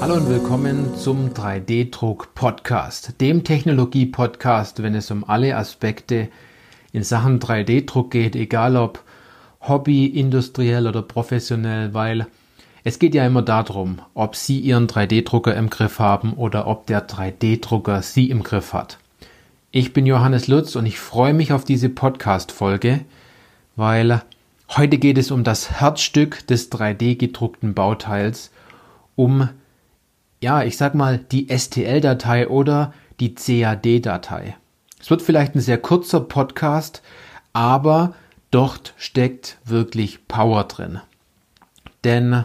Hallo und willkommen zum 3D-Druck-Podcast, dem Technologie-Podcast, wenn es um alle Aspekte in Sachen 3D-Druck geht, egal ob Hobby, industriell oder professionell, weil es geht ja immer darum, ob Sie Ihren 3D-Drucker im Griff haben oder ob der 3D-Drucker Sie im Griff hat. Ich bin Johannes Lutz und ich freue mich auf diese Podcast-Folge, weil heute geht es um das Herzstück des 3D-gedruckten Bauteils, um ja, ich sag mal, die STL-Datei oder die CAD-Datei. Es wird vielleicht ein sehr kurzer Podcast, aber dort steckt wirklich Power drin. Denn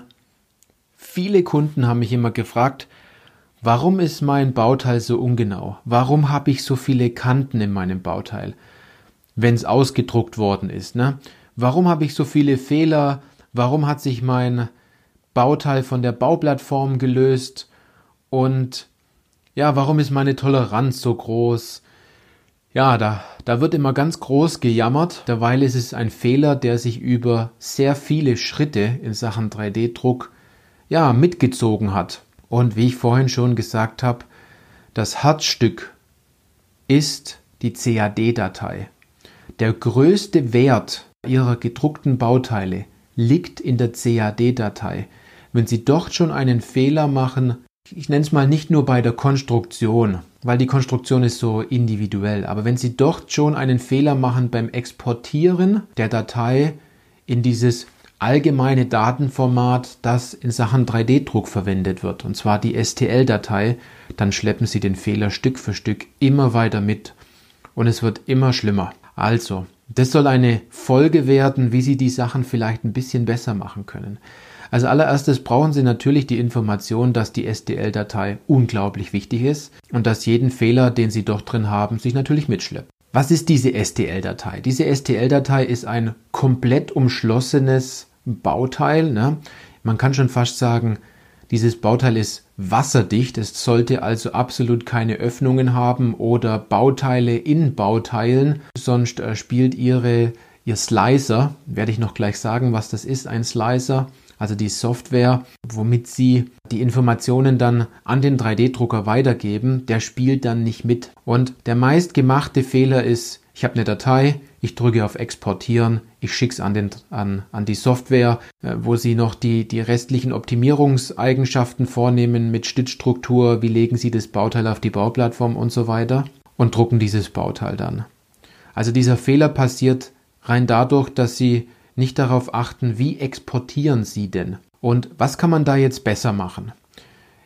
viele Kunden haben mich immer gefragt, warum ist mein Bauteil so ungenau? Warum habe ich so viele Kanten in meinem Bauteil, wenn es ausgedruckt worden ist? Ne? Warum habe ich so viele Fehler? Warum hat sich mein Bauteil von der Bauplattform gelöst? Und ja, warum ist meine Toleranz so groß? Ja, da, da wird immer ganz groß gejammert. Derweil ist es ein Fehler, der sich über sehr viele Schritte in Sachen 3D-Druck ja, mitgezogen hat. Und wie ich vorhin schon gesagt habe, das Herzstück ist die CAD-Datei. Der größte Wert Ihrer gedruckten Bauteile liegt in der CAD-Datei. Wenn Sie dort schon einen Fehler machen, ich nenne es mal nicht nur bei der Konstruktion, weil die Konstruktion ist so individuell, aber wenn Sie dort schon einen Fehler machen beim Exportieren der Datei in dieses allgemeine Datenformat, das in Sachen 3D-Druck verwendet wird, und zwar die STL-Datei, dann schleppen Sie den Fehler Stück für Stück immer weiter mit und es wird immer schlimmer. Also, das soll eine Folge werden, wie Sie die Sachen vielleicht ein bisschen besser machen können. Als allererstes brauchen Sie natürlich die Information, dass die STL-Datei unglaublich wichtig ist und dass jeden Fehler, den Sie dort drin haben, sich natürlich mitschleppt. Was ist diese STL-Datei? Diese STL-Datei ist ein komplett umschlossenes Bauteil. Ne? Man kann schon fast sagen, dieses Bauteil ist wasserdicht. Es sollte also absolut keine Öffnungen haben oder Bauteile in Bauteilen. Sonst äh, spielt ihre, ihr Slicer, werde ich noch gleich sagen, was das ist, ein Slicer, also die Software, womit Sie die Informationen dann an den 3D-Drucker weitergeben, der spielt dann nicht mit. Und der meistgemachte Fehler ist, ich habe eine Datei, ich drücke auf Exportieren, ich schicke es an, an, an die Software, äh, wo Sie noch die, die restlichen Optimierungseigenschaften vornehmen mit Stützstruktur, wie legen Sie das Bauteil auf die Bauplattform und so weiter und drucken dieses Bauteil dann. Also dieser Fehler passiert rein dadurch, dass Sie nicht darauf achten, wie exportieren Sie denn? Und was kann man da jetzt besser machen?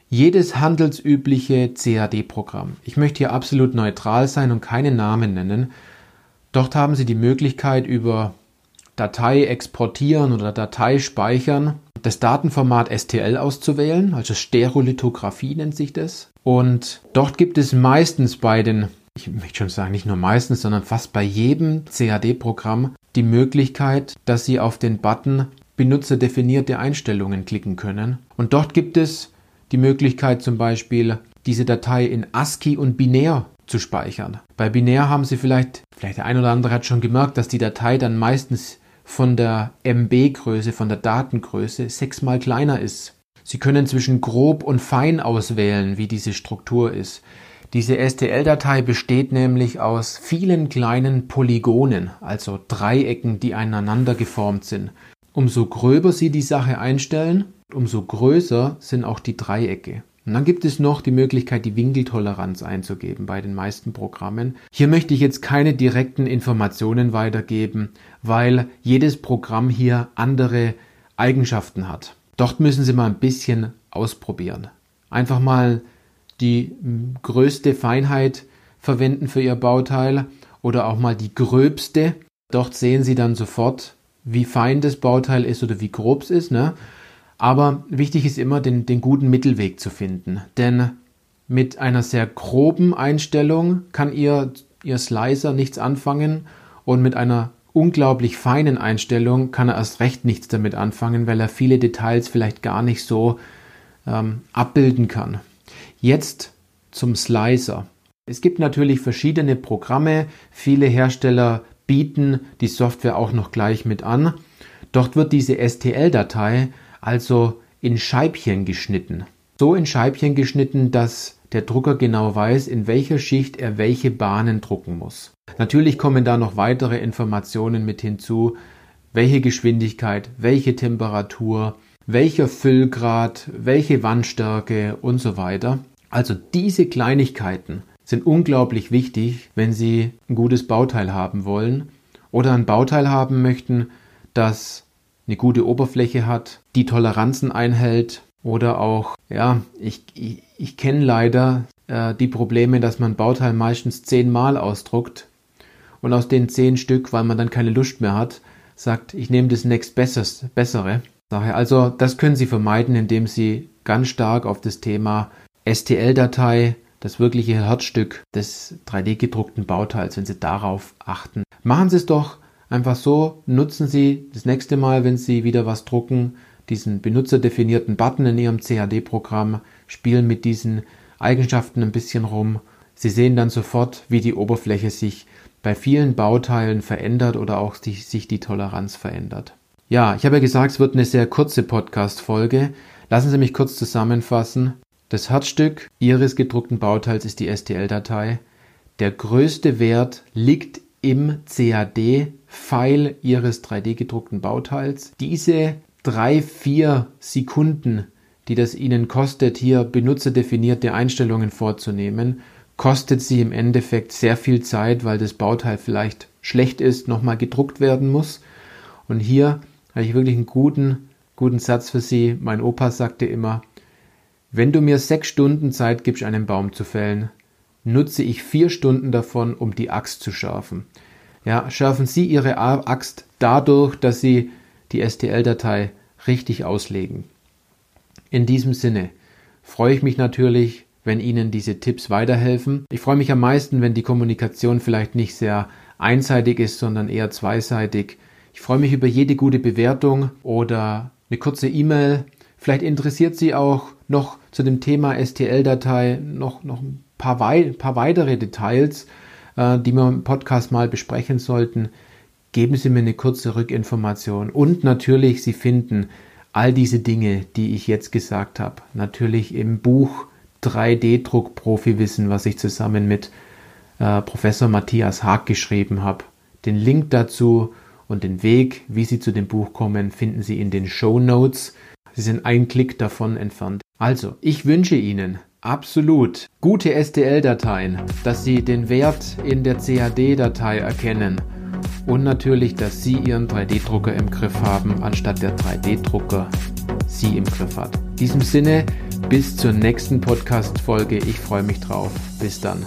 Jedes handelsübliche CAD-Programm. Ich möchte hier absolut neutral sein und keine Namen nennen. Dort haben Sie die Möglichkeit über Datei exportieren oder Datei speichern, das Datenformat STL auszuwählen, also Stereolithografie nennt sich das. Und dort gibt es meistens bei den, ich möchte schon sagen, nicht nur meistens, sondern fast bei jedem CAD-Programm die Möglichkeit, dass Sie auf den Button Benutzerdefinierte Einstellungen klicken können. Und dort gibt es die Möglichkeit zum Beispiel, diese Datei in ASCII und binär zu speichern. Bei binär haben Sie vielleicht, vielleicht der ein oder andere hat schon gemerkt, dass die Datei dann meistens von der MB-Größe, von der Datengröße sechsmal kleiner ist. Sie können zwischen grob und fein auswählen, wie diese Struktur ist. Diese STL-Datei besteht nämlich aus vielen kleinen Polygonen, also Dreiecken, die aneinander geformt sind. Umso gröber Sie die Sache einstellen, umso größer sind auch die Dreiecke. Und dann gibt es noch die Möglichkeit, die Winkeltoleranz einzugeben bei den meisten Programmen. Hier möchte ich jetzt keine direkten Informationen weitergeben, weil jedes Programm hier andere Eigenschaften hat. Dort müssen Sie mal ein bisschen ausprobieren. Einfach mal die größte Feinheit verwenden für Ihr Bauteil oder auch mal die gröbste. Dort sehen Sie dann sofort, wie fein das Bauteil ist oder wie grob es ist. Ne? Aber wichtig ist immer, den, den guten Mittelweg zu finden. Denn mit einer sehr groben Einstellung kann Ihr, Ihr Slicer nichts anfangen und mit einer unglaublich feinen Einstellung kann er erst recht nichts damit anfangen, weil er viele Details vielleicht gar nicht so ähm, abbilden kann. Jetzt zum Slicer. Es gibt natürlich verschiedene Programme. Viele Hersteller bieten die Software auch noch gleich mit an. Dort wird diese STL-Datei also in Scheibchen geschnitten. so in Scheibchen geschnitten, dass der Drucker genau weiß, in welcher Schicht er welche Bahnen drucken muss. Natürlich kommen da noch weitere Informationen mit hinzu, welche Geschwindigkeit, welche Temperatur, welcher Füllgrad, welche Wandstärke und so weiter. Also diese Kleinigkeiten sind unglaublich wichtig, wenn Sie ein gutes Bauteil haben wollen oder ein Bauteil haben möchten, das eine gute Oberfläche hat, die Toleranzen einhält oder auch, ja, ich, ich, ich kenne leider äh, die Probleme, dass man Bauteil meistens zehnmal ausdruckt und aus den zehn Stück, weil man dann keine Lust mehr hat, sagt, ich nehme das nächst Besseres, bessere. Daher also, das können Sie vermeiden, indem Sie ganz stark auf das Thema STL-Datei, das wirkliche Herzstück des 3D-gedruckten Bauteils, wenn Sie darauf achten. Machen Sie es doch einfach so, nutzen Sie das nächste Mal, wenn Sie wieder was drucken, diesen benutzerdefinierten Button in Ihrem CAD-Programm, spielen mit diesen Eigenschaften ein bisschen rum. Sie sehen dann sofort, wie die Oberfläche sich bei vielen Bauteilen verändert oder auch sich die Toleranz verändert. Ja, ich habe ja gesagt, es wird eine sehr kurze Podcast-Folge. Lassen Sie mich kurz zusammenfassen. Das Herzstück Ihres gedruckten Bauteils ist die STL-Datei. Der größte Wert liegt im CAD-File Ihres 3D gedruckten Bauteils. Diese drei, vier Sekunden, die das Ihnen kostet, hier benutzerdefinierte Einstellungen vorzunehmen, kostet Sie im Endeffekt sehr viel Zeit, weil das Bauteil vielleicht schlecht ist, nochmal gedruckt werden muss. Und hier habe ich wirklich einen guten, guten Satz für Sie. Mein Opa sagte immer, wenn du mir sechs Stunden Zeit gibst, einen Baum zu fällen, nutze ich vier Stunden davon, um die Axt zu schärfen. Ja, schärfen Sie Ihre Axt dadurch, dass Sie die STL-Datei richtig auslegen. In diesem Sinne freue ich mich natürlich, wenn Ihnen diese Tipps weiterhelfen. Ich freue mich am meisten, wenn die Kommunikation vielleicht nicht sehr einseitig ist, sondern eher zweiseitig. Ich freue mich über jede gute Bewertung oder eine kurze E-Mail. Vielleicht interessiert Sie auch noch zu dem Thema STL-Datei noch, noch ein paar, wei paar weitere Details, äh, die wir im Podcast mal besprechen sollten geben Sie mir eine kurze Rückinformation. Und natürlich, Sie finden all diese Dinge, die ich jetzt gesagt habe, natürlich im Buch 3D-Druck Profi-Wissen, was ich zusammen mit äh, Professor Matthias Haag geschrieben habe. Den Link dazu und den Weg, wie Sie zu dem Buch kommen, finden Sie in den Show Notes. Sie sind ein Klick davon entfernt. Also, ich wünsche Ihnen absolut gute STL-Dateien, dass Sie den Wert in der CAD-Datei erkennen und natürlich, dass Sie Ihren 3D-Drucker im Griff haben, anstatt der 3D-Drucker Sie im Griff hat. In diesem Sinne, bis zur nächsten Podcast-Folge. Ich freue mich drauf. Bis dann.